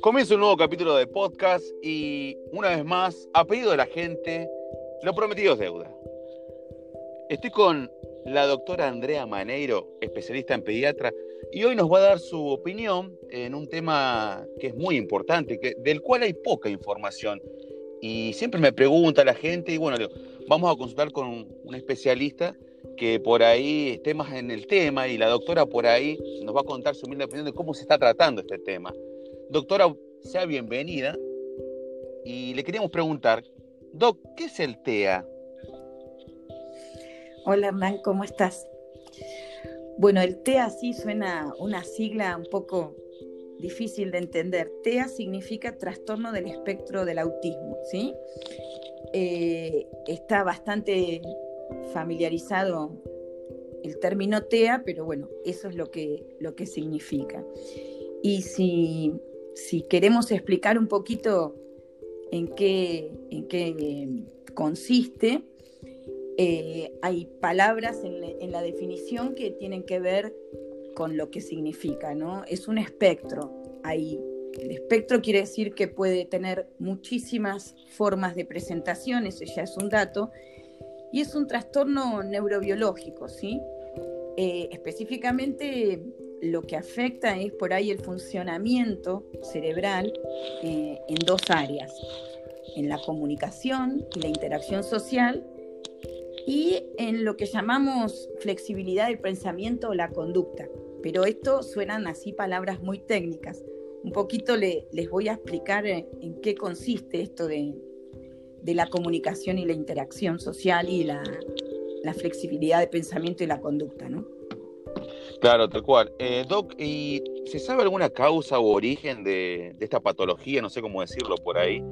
Comienza un nuevo capítulo de podcast y una vez más, a pedido la gente, lo prometido es deuda. Estoy con la doctora Andrea Maneiro, especialista en pediatra, y hoy nos va a dar su opinión en un tema que es muy importante, que, del cual hay poca información. Y siempre me pregunta la gente, y bueno, vamos a consultar con un especialista que por ahí esté más en el tema y la doctora por ahí nos va a contar su humilde opinión de cómo se está tratando este tema. Doctora, sea bienvenida y le queríamos preguntar, Doc, ¿qué es el TEA? Hola Hernán, ¿cómo estás? Bueno, el TEA sí suena una sigla un poco difícil de entender. TEA significa trastorno del espectro del autismo, ¿sí? Eh, está bastante familiarizado el término TEA, pero bueno, eso es lo que, lo que significa. Y si, queremos explicar un poquito en qué, en qué consiste, eh, hay palabras en, la definición que tienen que ver con lo que significa, ¿no? Es un espectro. Hay, el espectro quiere decir que puede tener muchísimas formas de presentación, eso ya es un dato, y es un trastorno neurobiológico, ¿sí? Eh, específicamente lo que afecta es por ahí el funcionamiento cerebral eh, en dos áreas, en la comunicación y la interacción social y en lo que llamamos flexibilidad del pensamiento o la conducta. Pero esto suenan así palabras muy técnicas. Un poquito les voy a explicar en qué consiste esto de, de la comunicación y la interacción social y la, flexibilidad de pensamiento y la conducta, ¿no? Claro, tal cual. Eh, Doc, ¿y se sabe alguna causa o origen de, esta patología? No sé cómo decirlo por ahí,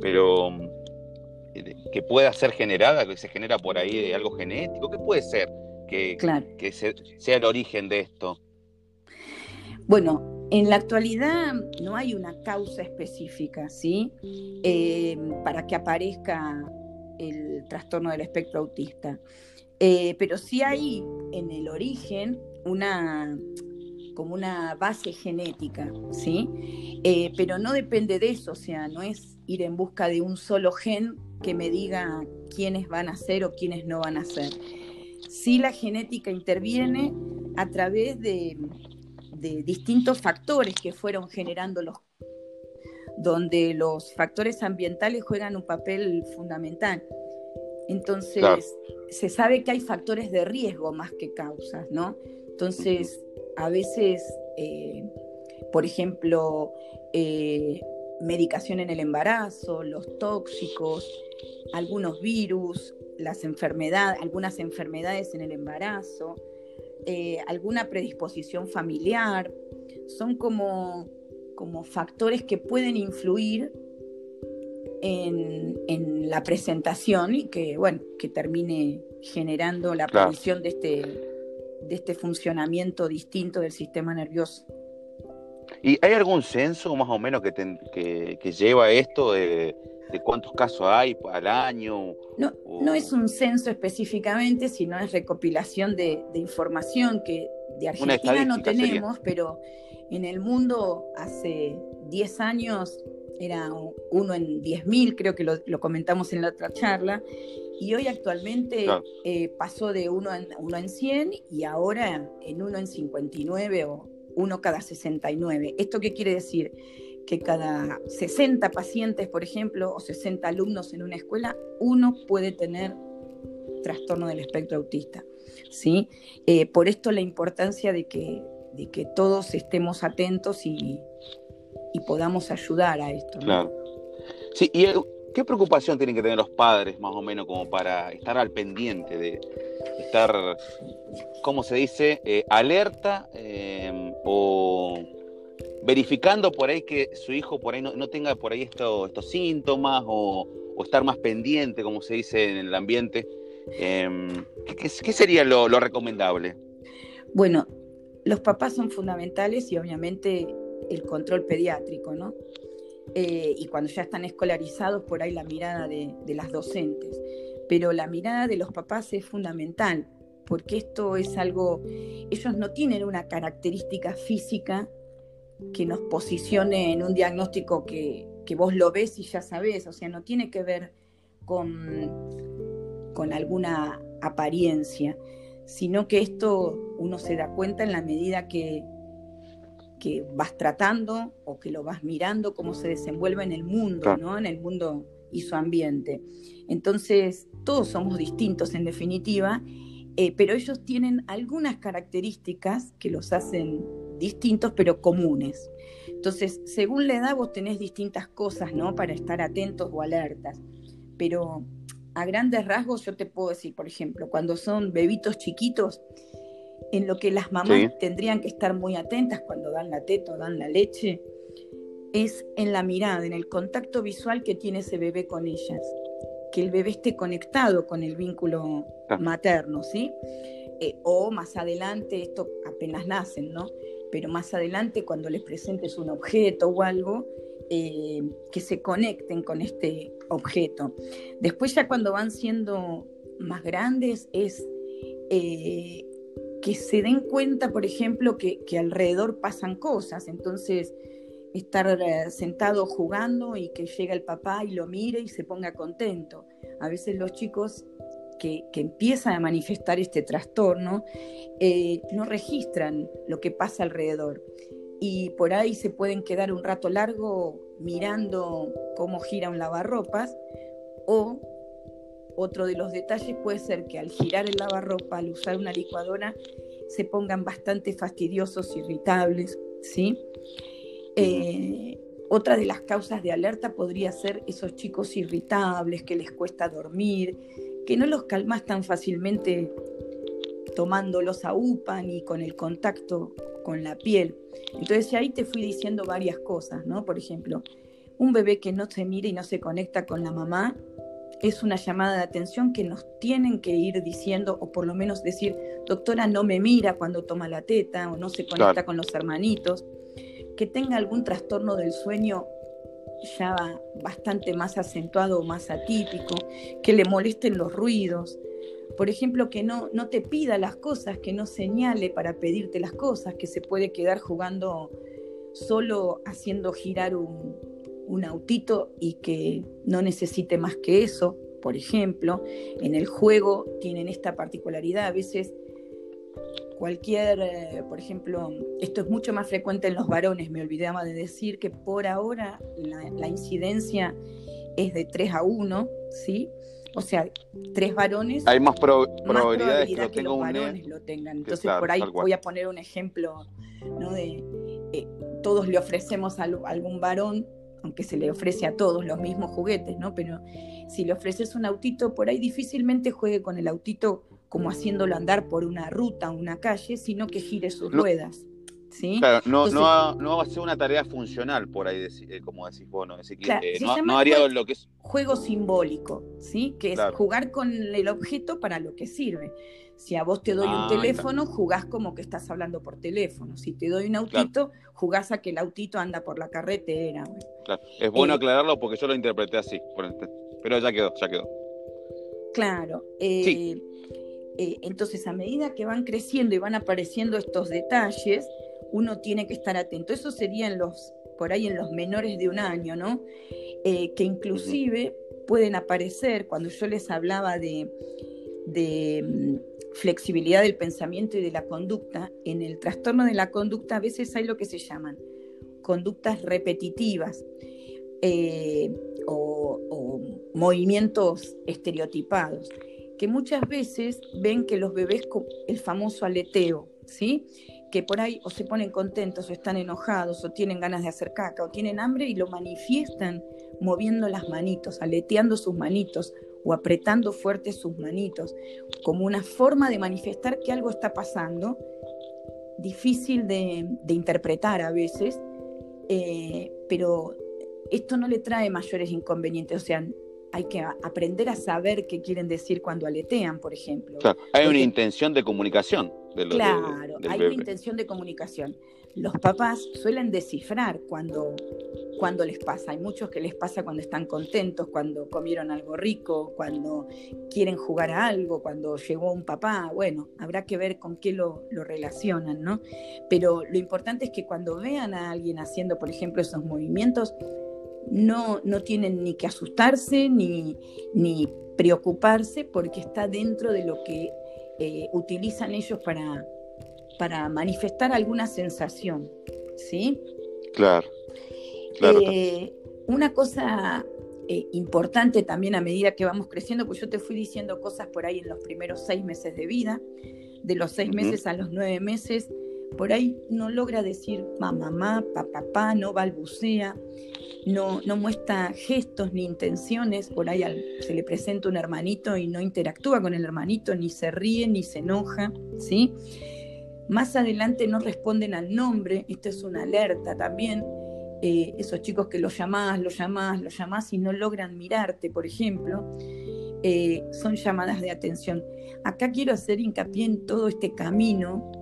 pero eh, que pueda ser generada, que se genera por ahí de algo genético, ¿qué puede ser que, que sea el origen de esto? Bueno, en la actualidad no hay una causa específica, ¿sí? Eh, para que aparezca el trastorno del espectro autista. Eh, pero sí hay en el origen una como una base genética, ¿sí? Eh, pero no depende de eso, o sea, no es ir en busca de un solo gen que me diga quiénes van a ser o quiénes no van a ser. Sí la genética interviene a través de, de distintos factores que fueron generando los donde los factores ambientales juegan un papel fundamental. Entonces, se sabe que hay factores de riesgo más que causas, ¿no? Entonces, a veces, eh, por ejemplo, eh, medicación en el embarazo, los tóxicos, algunos virus, las enfermedades, algunas enfermedades en el embarazo, eh, alguna predisposición familiar, son como, como factores que pueden influir en, la presentación y que, bueno, que termine generando la aparición de, este, de este funcionamiento distinto del sistema nervioso. ¿Y hay algún censo más o menos que, que, que lleva esto de, de cuántos casos hay al año? No, no es un censo específicamente, sino es recopilación de, información que de Argentina no tenemos, pero en el mundo hace 10 años era uno en 10.000, creo que lo, comentamos en la otra charla, y hoy actualmente eh, pasó de uno en, uno en 100 y ahora en uno en 59 o uno cada 69. ¿Esto qué quiere decir? que cada 60 pacientes, por ejemplo, o 60 alumnos en una escuela, uno puede tener trastorno del espectro autista. ¿sí? Eh, por esto la importancia de que, de que todos estemos atentos y, podamos ayudar a esto. Claro. Sí, ¿y qué preocupación tienen que tener los padres, más o menos, como para estar al pendiente de estar, ¿cómo se dice?, eh, alerta eh, o verificando por ahí que su hijo por ahí no, tenga por ahí estos síntomas o, estar más pendiente, como se dice en el ambiente. Em, ¿qué, sería lo, recomendable? Bueno, los papás son fundamentales y obviamente el control pediátrico, ¿no? Eh, y cuando ya están escolarizados, por ahí la mirada de, las docentes. Pero la mirada de los papás es fundamental, porque esto es algo, ellos no tienen una característica física que nos posicione en un diagnóstico que, que vos lo ves y ya sabés, o sea, no tiene que ver con, con alguna apariencia, sino que esto uno se da cuenta en la medida que, que vas tratando o que lo vas mirando cómo se desenvuelve en el mundo, ¿no? En el mundo y su ambiente. Entonces, todos somos distintos en definitiva, eh, pero ellos tienen algunas características que los hacen distintos, pero comunes. Entonces, según la edad, vos tenés distintas cosas, ¿no? Para estar atentos o alertas. Pero a grandes rasgos, yo te puedo decir, por ejemplo, cuando son bebitos chiquitos, en lo que las mamás tendrían que estar muy atentas cuando dan la teta o dan la leche, es en la mirada, en el contacto visual que tiene ese bebé con ellas, que el bebé esté conectado con el vínculo ah. materno, ¿sí? Eh, o más adelante, esto apenas nacen, ¿no? Pero más adelante cuando les presentes un objeto o algo, eh, que se conecten con este objeto. Después ya cuando van siendo más grandes es eh, que se den cuenta, por ejemplo, que, alrededor pasan cosas. Entonces, estar eh, sentado jugando y que llega el papá y lo mire y se ponga contento. A veces los chicos que, empiezan a manifestar este trastorno no registran lo que pasa alrededor y por ahí se pueden quedar un rato largo mirando cómo gira un lavarropas o otro de los detalles puede ser que al girar el lavarropa, al usar una licuadora, se pongan bastante fastidiosos, irritables, ¿sí? Eh, otra de las causas de alerta podría ser esos chicos irritables que les cuesta dormir, que no los calmas tan fácilmente tomándolos a UPA ni con el contacto con la piel. Entonces ahí te fui diciendo varias cosas, ¿no? Por ejemplo, un bebé que no se mira y no se conecta con la mamá es una llamada de atención que nos tienen que ir diciendo, o por lo menos decir, doctora, no me mira cuando toma la teta, o no se conecta con los hermanitos, que tenga algún trastorno del sueño ya bastante más acentuado o más atípico, que le molesten los ruidos, por ejemplo, que no, no te pida las cosas, que no señale para pedirte las cosas, que se puede quedar jugando solo haciendo girar un, un autito y que no necesite más que eso. Por ejemplo, en el juego tienen esta particularidad. A veces cualquier, eh, por ejemplo, esto es mucho más frecuente en los varones, me olvidaba de decir que por ahora la, la incidencia es de 3 a 1, ¿sí? O sea, tres varones. Hay más, probabilidades que, los varones lo tengan. Entonces, por ahí voy a poner un ejemplo, ¿no? De eh, todos le ofrecemos a, algún varón, aunque se le ofrece a todos los mismos juguetes, ¿no? Pero si le ofreces un autito, por ahí difícilmente juegue con el autito como haciendo andar por una ruta, una calle, sino que gire sus ruedas. Claro, no, no, va a ser una tarea funcional por ahí, eh, como decís vos, ¿no? Eh, no, haría lo que es... Juego simbólico, ¿sí? Que es jugar con el objeto para lo que sirve. Si a vos te doy un ah, teléfono, jugás como que estás hablando por teléfono. Si te doy un autito, jugás a que el autito anda por la carretera. Claro. Es bueno eh, aclararlo porque yo lo interpreté así, pero ya quedó, ya quedó. Claro. entonces, a medida que van creciendo y van apareciendo estos detalles, uno tiene que estar atento. Eso serían los, por ahí en los menores de un año, ¿no? Eh, que inclusive pueden aparecer, cuando yo les hablaba de, de mm, flexibilidad del pensamiento y de la conducta, en el trastorno de la conducta a veces hay lo que se llaman conductas repetitivas eh, o, o movimientos estereotipados, que muchas veces ven que los bebés, el famoso aleteo, ¿sí? Que por ahí o se ponen contentos o están enojados o tienen ganas de hacer caca o tienen hambre y lo manifiestan moviendo las manitos, aleteando sus manitos o apretando fuerte sus manitos, como una forma de manifestar que algo está pasando, difícil de, interpretar a veces, eh, pero esto no le trae mayores inconvenientes, o sea, hay que aprender a saber qué quieren decir cuando aletean, por ejemplo. hay una intención de comunicación claro, hay una intención de comunicación. Los papás suelen descifrar cuando, cuando les pasa. Hay muchos que les pasa cuando están contentos, cuando comieron algo rico, cuando quieren jugar a algo, cuando llegó un papá. Bueno, habrá que ver con qué lo, lo relacionan, ¿no? Pero lo importante es que cuando vean a alguien haciendo, por ejemplo, esos movimientos, no, no tienen ni que asustarse ni, ni preocuparse porque está dentro de lo que eh, utilizan ellos para, para manifestar alguna sensación. ¿Sí? Claro. claro. Eh, una cosa eh, importante también a medida que vamos creciendo, pues yo te fui diciendo cosas por ahí en los primeros seis meses de vida, de los seis meses a los nueve meses, por ahí no logra decir mamá, mamá, papá, papá, no balbucea, no, no muestra gestos ni intenciones, por ahí se le presenta un hermanito y no interactúa con el hermanito, ni se ríe, ni se enoja, ¿sí? Más adelante no responden al nombre, esto es una alerta también, eh, esos chicos que los llamás, los llamás, los llamás y no logran mirarte, por ejemplo, eh, son llamadas de atención. Acá quiero hacer hincapié en todo este camino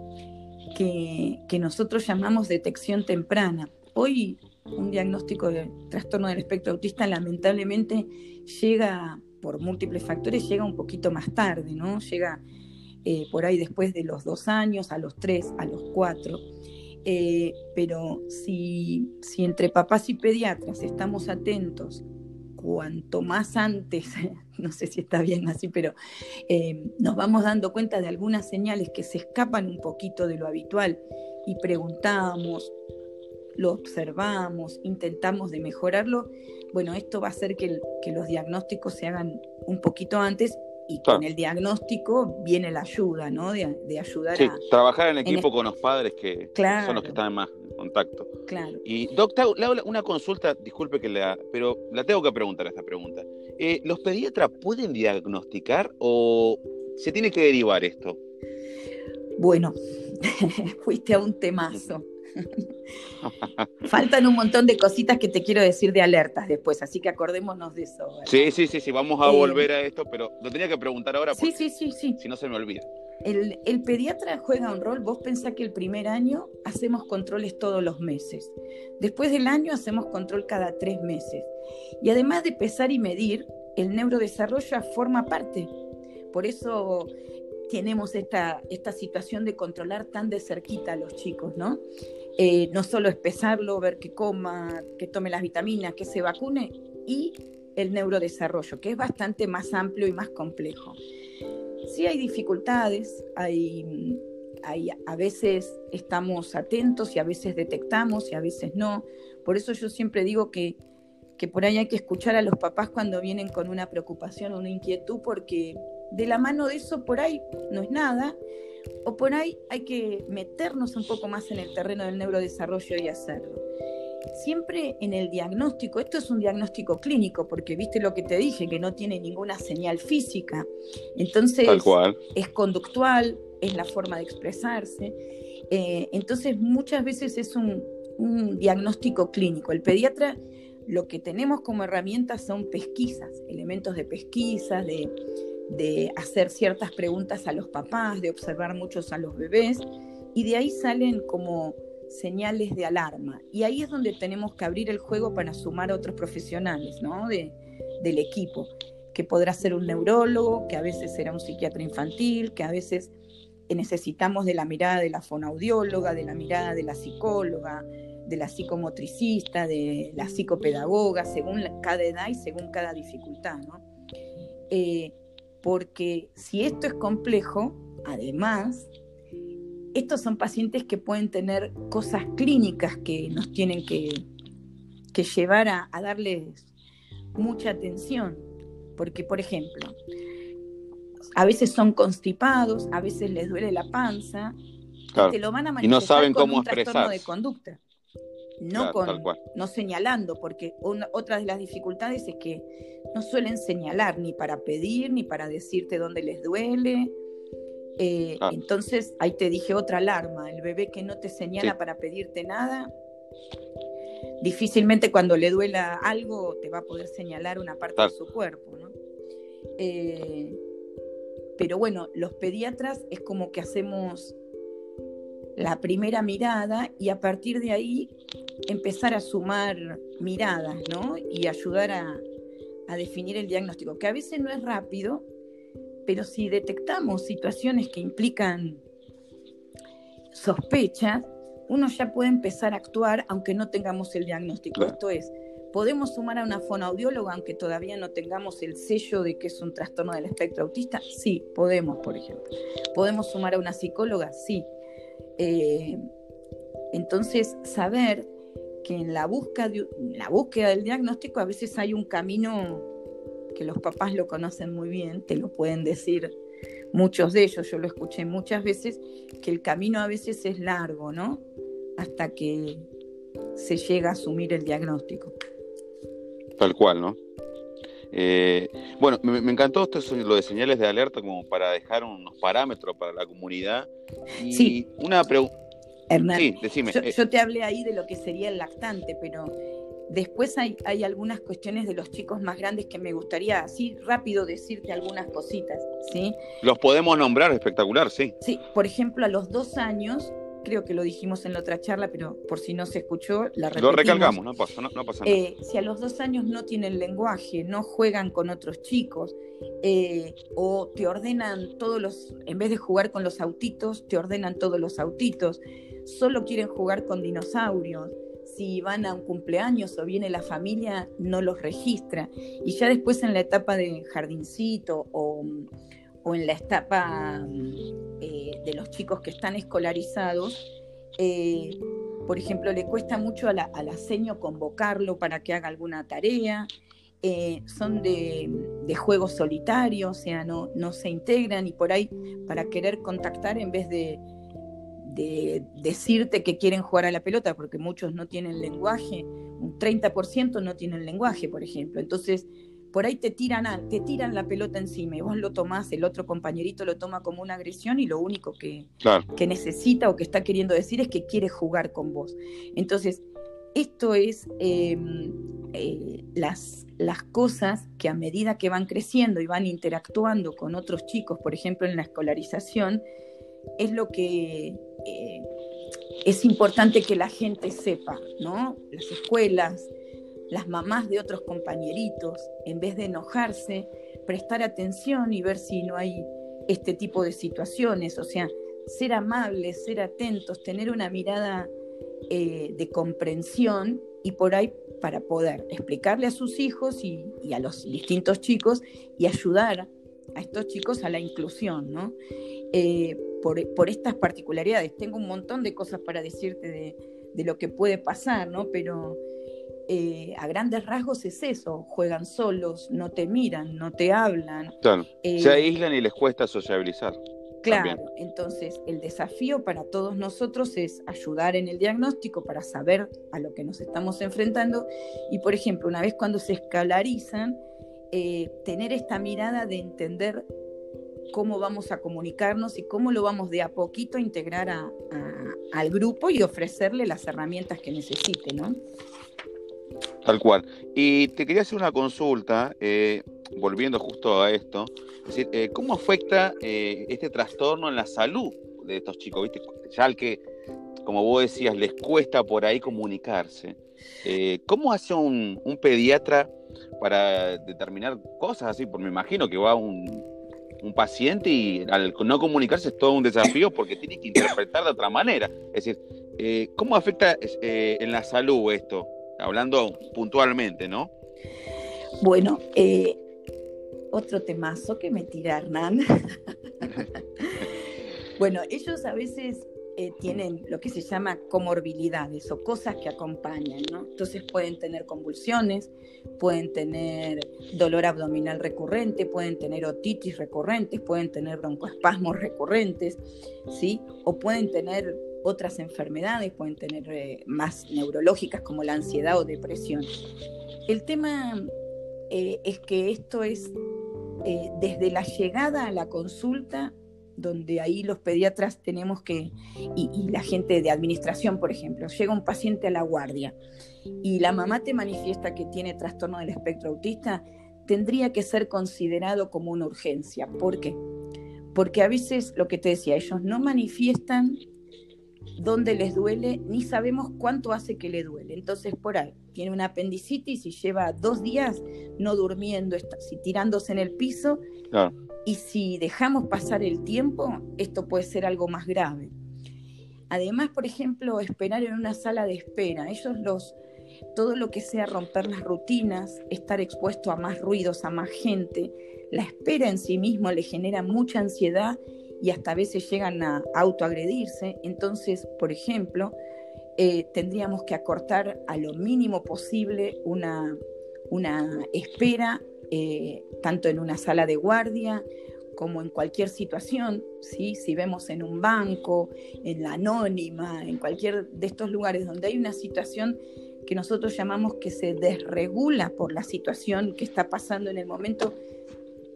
que, nosotros llamamos detección temprana. Hoy un diagnóstico de trastorno del espectro autista lamentablemente llega, por múltiples factores, llega un poquito más tarde, ¿no? Llega eh, por ahí después de los dos años, a los tres, a los cuatro. Eh, pero si, si entre papás y pediatras estamos atentos, cuanto más antes, no sé si está bien así, pero eh, nos vamos dando cuenta de algunas señales que se escapan un poquito de lo habitual y preguntamos, lo observamos, intentamos de mejorarlo, bueno, esto va a hacer que, que los diagnósticos se hagan un poquito antes y con el diagnóstico viene la ayuda, ¿no? De, ayudar sí, trabajar en equipo con los padres que son los que están más contacto. Claro. Y doctor, le hago una consulta, disculpe que la, pero la tengo que preguntar esta pregunta. Eh, ¿Los pediatras pueden diagnosticar o se tiene que derivar esto? Bueno, fuiste a un temazo. Faltan un montón de cositas que te quiero decir de alertas después, así que acordémonos de eso. Sí, sí, sí, sí, vamos a eh, volver a esto, pero lo tenía que preguntar ahora porque sí, sí, sí, si no se me olvida. El, el, pediatra juega un rol, vos pensás que el primer año hacemos controles todos los meses, después del año hacemos control cada tres meses, y además de pesar y medir, el neurodesarrollo forma parte. Por eso tenemos esta, esta situación de controlar tan de cerquita a los chicos, ¿no? Eh, no solo es pesarlo, ver que coma, que tome las vitaminas, que se vacune, y el neurodesarrollo, que es bastante más amplio y más complejo. Sí hay dificultades, hay, hay, a veces estamos atentos y a veces detectamos y a veces no. Por eso yo siempre digo que, que por ahí hay que escuchar a los papás cuando vienen con una preocupación o una inquietud, porque de la mano de eso por ahí no es nada, o por ahí hay que meternos un poco más en el terreno del neurodesarrollo y hacerlo. Siempre en el diagnóstico, esto es un diagnóstico clínico, porque viste lo que te dije, que no tiene ninguna señal física, entonces es conductual, es la forma de expresarse, eh, entonces muchas veces es un, un diagnóstico clínico. El pediatra lo que tenemos como herramientas son pesquisas, elementos de pesquisas, de, de hacer ciertas preguntas a los papás, de observar muchos a los bebés, y de ahí salen como señales de alarma. Y ahí es donde tenemos que abrir el juego para sumar a otros profesionales ¿no? de, del equipo, que podrá ser un neurólogo, que a veces será un psiquiatra infantil, que a veces necesitamos de la mirada de la fonaudióloga, de la mirada de la psicóloga, de la psicomotricista, de la psicopedagoga, según cada edad y según cada dificultad. ¿no? Eh, porque si esto es complejo, además, estos son pacientes que pueden tener cosas clínicas que nos tienen que, llevar a, darles mucha atención, porque por ejemplo, a veces son constipados, a veces les duele la panza, y te lo van a manifestar y no saben con cómo un trastorno de conducta no, con, no señalando, porque otra de las dificultades es que no suelen señalar ni para pedir, ni para decirte dónde les duele. Eh, ah. Entonces, ahí te dije otra alarma, el bebé que no te señala para pedirte nada, difícilmente cuando le duela algo te va a poder señalar una parte de su cuerpo. ¿no? Eh, pero bueno, los pediatras es como que hacemos la primera mirada y a partir de ahí empezar a sumar miradas, ¿no? Y ayudar a, a definir el diagnóstico, que a veces no es rápido, pero si detectamos situaciones que implican sospechas, uno ya puede empezar a actuar aunque no tengamos el diagnóstico. Esto es, ¿podemos sumar a una fonoaudióloga aunque todavía no tengamos el sello de que es un trastorno del espectro autista? Sí, podemos, por ejemplo. ¿Podemos sumar a una psicóloga? Sí. Eh, entonces, saber que en la, búsqueda la búsqueda del diagnóstico a veces hay un camino que los papás lo conocen muy bien, te lo pueden decir muchos de ellos, yo lo escuché muchas veces, que el camino a veces es largo, ¿no? Hasta que se llega a asumir el diagnóstico. Tal cual, ¿no? Eh, bueno, me, encantó esto, lo de señales de alerta como para dejar unos parámetros para la comunidad. Y sí. una pregunta. Hernán, sí, decime. Yo, yo, te hablé ahí de lo que sería el lactante, pero Después hay, algunas cuestiones de los chicos más grandes que me gustaría así rápido decirte algunas cositas, ¿sí? Los podemos nombrar, espectacular, sí. Sí, por ejemplo, a los dos años, creo que lo dijimos en la otra charla, pero por si no se escuchó, la repetimos. Lo recalcamos, no pasa, no, pasa nada. Eh, si a los dos años no tienen lenguaje, no juegan con otros chicos, eh, o te ordenan todos los, en vez de jugar con los autitos, te ordenan todos los autitos, solo quieren jugar con dinosaurios, si van a un cumpleaños o viene la familia, no los registra. Y ya después en la etapa de jardincito o, en la etapa de los chicos que están escolarizados, eh, por ejemplo, le cuesta mucho a la, a convocarlo para que haga alguna tarea. Eh, son de, de juego solitario, o sea, no, no se integran y por ahí para querer contactar en vez de, de decirte que quieren jugar a la pelota, porque muchos no tienen lenguaje, un 30% no tienen lenguaje, por ejemplo. Entonces, por ahí te tiran, te tiran la pelota encima y vos lo tomás, el otro compañerito lo toma como una agresión y lo único que, que necesita o que está queriendo decir es que quiere jugar con vos. Entonces, esto es em, eh, las, las cosas que a medida que van creciendo y van interactuando con otros chicos, por ejemplo, en la escolarización, es lo que eh, es importante que la gente sepa, ¿no? Las escuelas, las mamás de otros compañeritos, en vez de enojarse, prestar atención y ver si no hay este tipo de situaciones, o sea, ser amables, ser atentos, tener una mirada eh, de comprensión y por ahí para poder explicarle a sus hijos y, a los distintos chicos y ayudar a estos chicos a la inclusión, ¿no? Eh, por, estas particularidades. Tengo un montón de cosas para decirte de, lo que puede pasar, ¿no? Pero eh, a grandes rasgos es eso, juegan solos, no te miran, no te hablan. Claro. Eh, se aíslan y les cuesta sociabilizar. Claro, entonces el desafío para todos nosotros es ayudar en el diagnóstico para saber a lo que nos estamos enfrentando y, por ejemplo, una vez cuando se escalarizan, tener esta mirada de entender cómo vamos a comunicarnos y cómo lo vamos de a poquito a integrar al grupo y ofrecerle las herramientas que necesite, ¿no? Tal cual. Y te quería hacer una consulta, eh, volviendo justo a esto, es decir, eh, ¿cómo afecta eh, este trastorno en la salud de estos chicos? ¿Viste? Ya al que, como vos decías, les cuesta por ahí comunicarse. ¿Cómo hace un, un, pediatra para determinar cosas así? Porque me imagino que va un, un paciente y al no comunicarse es todo un desafío porque tiene que interpretar de otra manera. Es decir, ¿cómo afecta en la salud esto? Hablando puntualmente, ¿no? Bueno, eh, otro temazo que me tira Hernán. bueno, ellos a veces eh, tienen lo que se llama comorbilidades o cosas que acompañan, ¿no? Entonces pueden tener convulsiones, pueden tener dolor abdominal recurrente, pueden tener otitis recurrentes, pueden tener broncoespasmos recurrentes, ¿sí? O pueden tener otras enfermedades, pueden tener eh, más neurológicas como la ansiedad o depresión. El tema eh, es que esto es desde la llegada a la consulta donde ahí los pediatras tenemos que, y, la gente de administración, por ejemplo, llega un paciente a la guardia y la mamá te manifiesta que tiene trastorno del espectro autista, tendría que ser considerado como una urgencia. ¿Por qué? Porque a veces, lo que te decía, ellos no manifiestan dónde les duele, ni sabemos cuánto hace que le duele. Entonces, por ahí, tiene una apendicitis y lleva dos días no durmiendo, si tirándose en el piso. Y si dejamos pasar el tiempo, esto puede ser algo más grave. Además, por ejemplo, esperar en una sala de espera. Ellos los, todo lo que sea romper las rutinas, estar expuesto a más ruidos, a más gente, la espera en sí mismo le genera mucha ansiedad y hasta a veces llegan a autoagredirse. Entonces, por ejemplo, eh, tendríamos que acortar a lo mínimo posible una, una espera, eh, tanto en una sala de guardia como en cualquier situación, ¿sí? si vemos en un banco, en la anónima, en cualquier de estos lugares donde hay una situación que nosotros llamamos que se desregula por la situación que está pasando en el momento,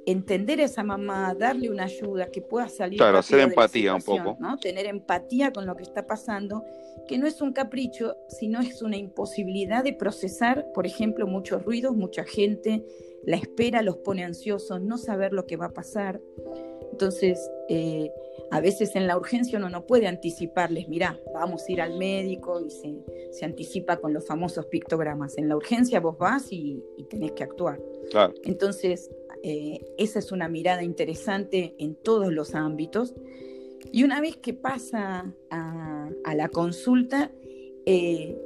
entender a esa mamá, darle una ayuda, que pueda salir. Claro, hacer empatía un poco. ¿no? Tener empatía con lo que está pasando, que no es un capricho, sino es una imposibilidad de procesar, por ejemplo, muchos ruidos, mucha gente, la espera los pone ansiosos, no saber lo que va a pasar. Entonces, eh, a veces en la urgencia uno no puede anticiparles, mira, vamos a ir al médico y se, se, anticipa con los famosos pictogramas. En la urgencia vos vas y, y tenés que actuar. Claro. Entonces, eh, esa es una mirada interesante en todos los ámbitos. Y una vez que pasa a, la consulta, eh,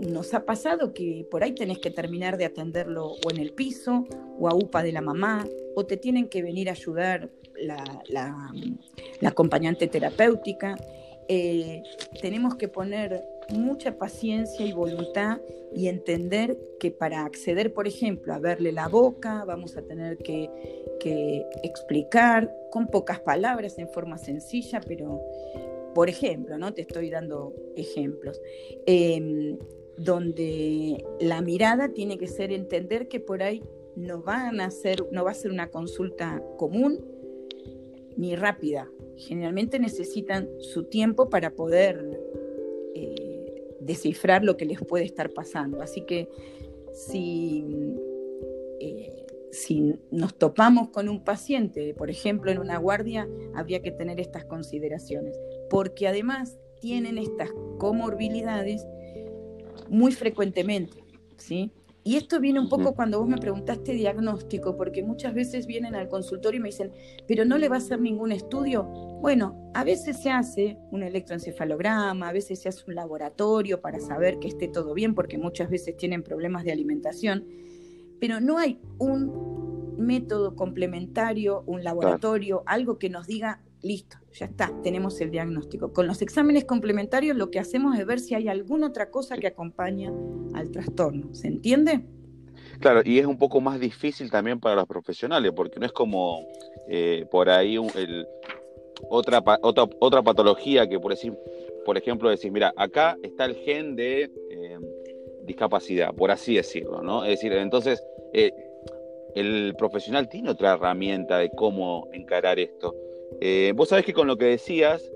nos ha pasado que por ahí tenés que terminar de atenderlo o en el piso o a UPA de la mamá, o te tienen que venir a ayudar la acompañante terapéutica. Eh, tenemos que poner mucha paciencia y voluntad y entender que para acceder, por ejemplo, a verle la boca, vamos a tener que, explicar con pocas palabras, en forma sencilla, pero, por ejemplo, ¿no? Te estoy dando ejemplos. Em, donde la mirada tiene que ser entender que por ahí no van a hacer, no va a ser una consulta común ni rápida, generalmente necesitan su tiempo para poder eh, descifrar lo que les puede estar pasando. Así que si, eh, si nos topamos con un paciente, por ejemplo, en una guardia, habría que tener estas consideraciones, porque además tienen estas comorbilidades muy frecuentemente, ¿sí? Y esto viene un poco cuando vos me preguntaste diagnóstico, porque muchas veces vienen al consultorio y me dicen, pero no le va a hacer ningún estudio. Bueno, a veces se hace un electroencefalograma, a veces se hace un laboratorio para saber que esté todo bien, porque muchas veces tienen problemas de alimentación, pero no hay un método complementario, un laboratorio, algo que nos diga, listo, ya está, tenemos el diagnóstico. Con los exámenes complementarios lo que hacemos es ver si hay alguna otra cosa que acompaña al trastorno. ¿Se entiende? Claro, y es un poco más difícil también para los profesionales, porque no es como eh, por ahí otra, otra, otra patología que por, decir, por ejemplo decir, mira, acá está el gen de eh, discapacidad, por así decirlo, ¿no? Es decir, entonces eh, el profesional tiene otra herramienta de cómo encarar esto. Eh, vos sabés que con lo que decías,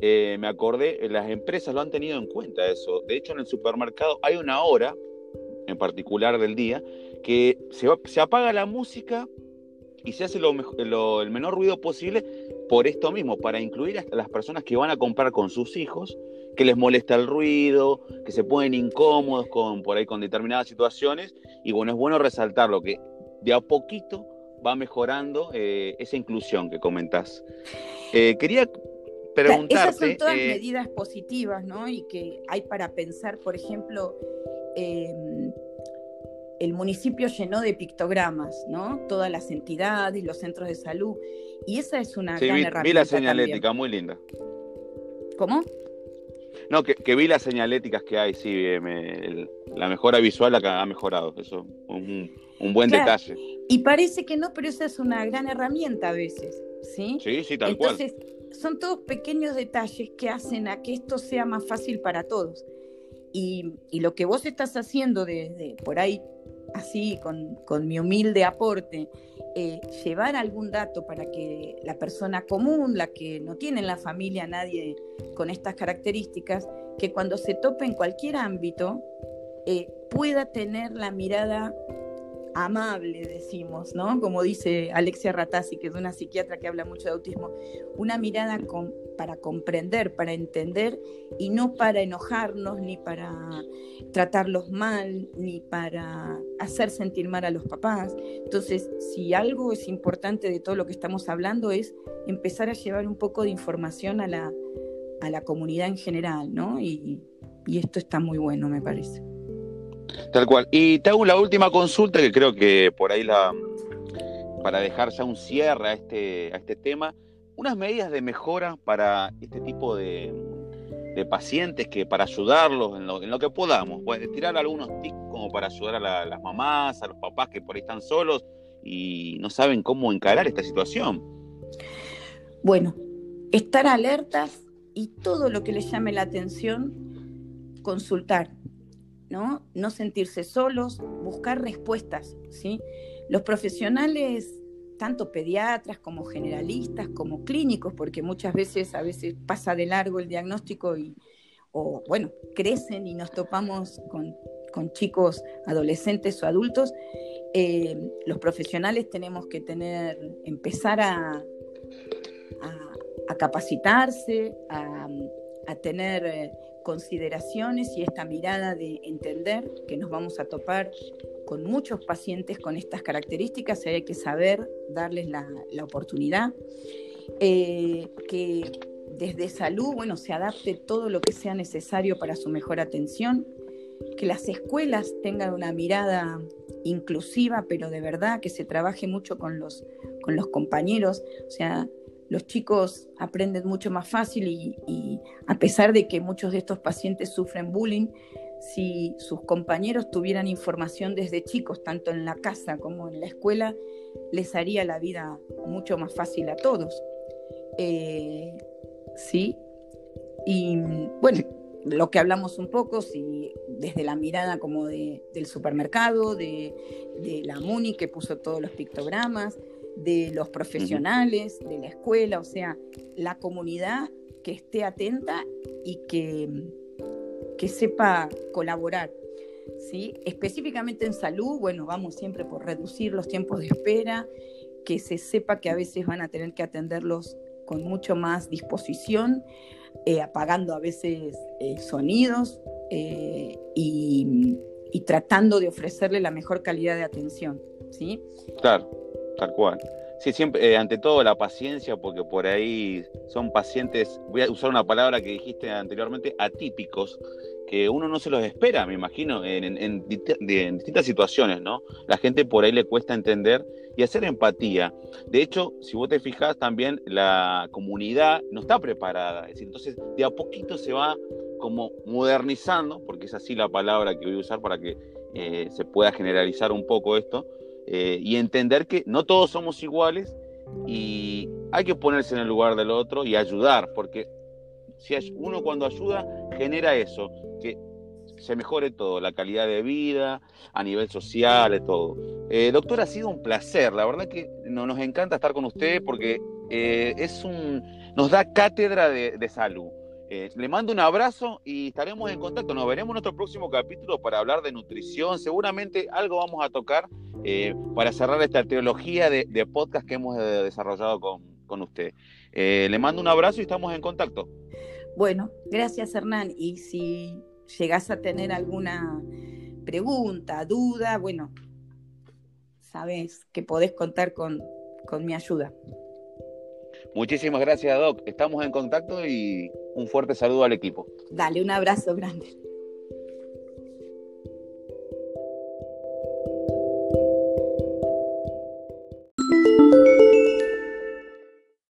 eh, me acordé, las empresas lo han tenido en cuenta eso. De hecho, en el supermercado hay una hora, en particular del día, que se, apaga la música y se hace lo, el menor ruido posible por esto mismo, para incluir a las personas que van a comprar con sus hijos, que les molesta el ruido, que se ponen incómodos con, por ahí con determinadas situaciones. Y bueno, es bueno resaltar lo que de a poquito va mejorando eh, esa inclusión que comentás. Eh, quería preguntarte... Esas son todas eh, medidas positivas, ¿no? Y que hay para pensar, por ejemplo, em, el municipio llenó de pictogramas, ¿no? Todas las entidades, los centros de salud. Y esa es una gran herramienta. Vi la señalética, muy linda. ¿Cómo? No, que, vi las señaléticas que hay, sí, la mejora visual ha mejorado, eso, un, un buen detalle. Y parece que no, pero esa es una gran herramienta a veces, ¿sí? Sí, sí, tal Entonces, son todos pequeños detalles que hacen a que esto sea más fácil para todos. Y, lo que vos estás haciendo de, por ahí, así, con, mi humilde aporte, eh, llevar algún dato para que la persona común, la que no tiene en la familia nadie con estas características, que cuando se tope en cualquier ámbito, eh, pueda tener la mirada amable, decimos, ¿no? Como dice Alexia Ratazzi, que es una psiquiatra que habla mucho de autismo, una mirada para comprender, para entender y no para enojarnos, ni para tratarlos mal, ni para hacer sentir mal a los papás. Entonces, si algo es importante de todo lo que estamos hablando es empezar a llevar un poco de información a la, a la comunidad en general, ¿no? Y, y esto está muy bueno, me parece. Tal cual. Y te hago la última consulta que creo que por ahí la para dejar ya un cierre a este, a este tema, unas medidas de mejora para este tipo de, pacientes que para ayudarlos en lo, que podamos, pues, tirar algunos tips como para ayudar a las mamás, a los papás que por ahí están solos y no saben cómo encarar esta situación. Bueno, estar alertas y todo lo que les llame la atención, consultar. ¿No? No sentirse solos, buscar respuestas, ¿sí? Los profesionales, tanto pediatras como generalistas, como clínicos, porque muchas veces a veces pasa de largo el diagnóstico y, o bueno, crecen y nos topamos con, chicos adolescentes o adultos, eh, los profesionales tenemos que tener, empezar a, a, capacitarse, a, tener eh, consideraciones y esta mirada de entender que nos vamos a topar con muchos pacientes con estas características hay que saber darles la, oportunidad. Eh, que desde salud, bueno, se adapte todo lo que sea necesario para su mejor atención, que las escuelas tengan una mirada inclusiva, pero de verdad que se trabaje mucho con los, con los compañeros, o sea, los chicos aprenden mucho más fácil y, a pesar de que muchos de estos pacientes sufren bullying, si sus compañeros tuvieran información desde chicos, tanto en la casa como en la escuela, les haría la vida mucho más fácil a todos. Eh, sí, y bueno, lo que hablamos un poco, si desde la mirada como del supermercado, de, de la MUNI que puso todos los pictogramas, de los profesionales, de la escuela, o sea, la comunidad que esté atenta y que, que sepa colaborar. ¿sí? Específicamente en salud, bueno, vamos siempre por reducir los tiempos de espera, que se sepa que a veces van a tener que atenderlos con mucho más disposición, eh, apagando a veces eh, sonidos eh, y, y, tratando de ofrecerle la mejor calidad de atención. ¿sí? Claro. Tal cual. Sí, siempre, eh, ante todo la paciencia, porque por ahí son pacientes, voy a usar una palabra que dijiste anteriormente, atípicos, que uno no se los espera, me imagino, en, distintas situaciones, ¿no? La gente por ahí le cuesta entender y hacer empatía. De hecho, si vos te fijas, también la comunidad no está preparada. Es decir, entonces, de a poquito se va como modernizando, porque es así la palabra que voy a usar para que eh, se pueda generalizar un poco esto, eh, y entender que no todos somos iguales y hay que ponerse en el lugar del otro y ayudar, porque si uno cuando ayuda genera eso, que se mejore todo, la calidad de vida, a nivel social, todo. Eh, doctor, ha sido un placer, la verdad que nos encanta estar con usted porque eh, es un, nos da cátedra de salud. Eh, le mando un abrazo y estaremos en contacto. Nos veremos en nuestro próximo capítulo para hablar de nutrición. Seguramente algo vamos a tocar eh, para cerrar esta teología de, podcast que hemos eh, desarrollado con, usted. le mando un abrazo y estamos en contacto. Bueno, gracias Hernán. Y si llegas a tener alguna pregunta, duda, bueno, sabes que podés contar con, con mi ayuda. Muchísimas gracias, Doc. Estamos en contacto y un fuerte saludo al equipo. Dale, un abrazo grande.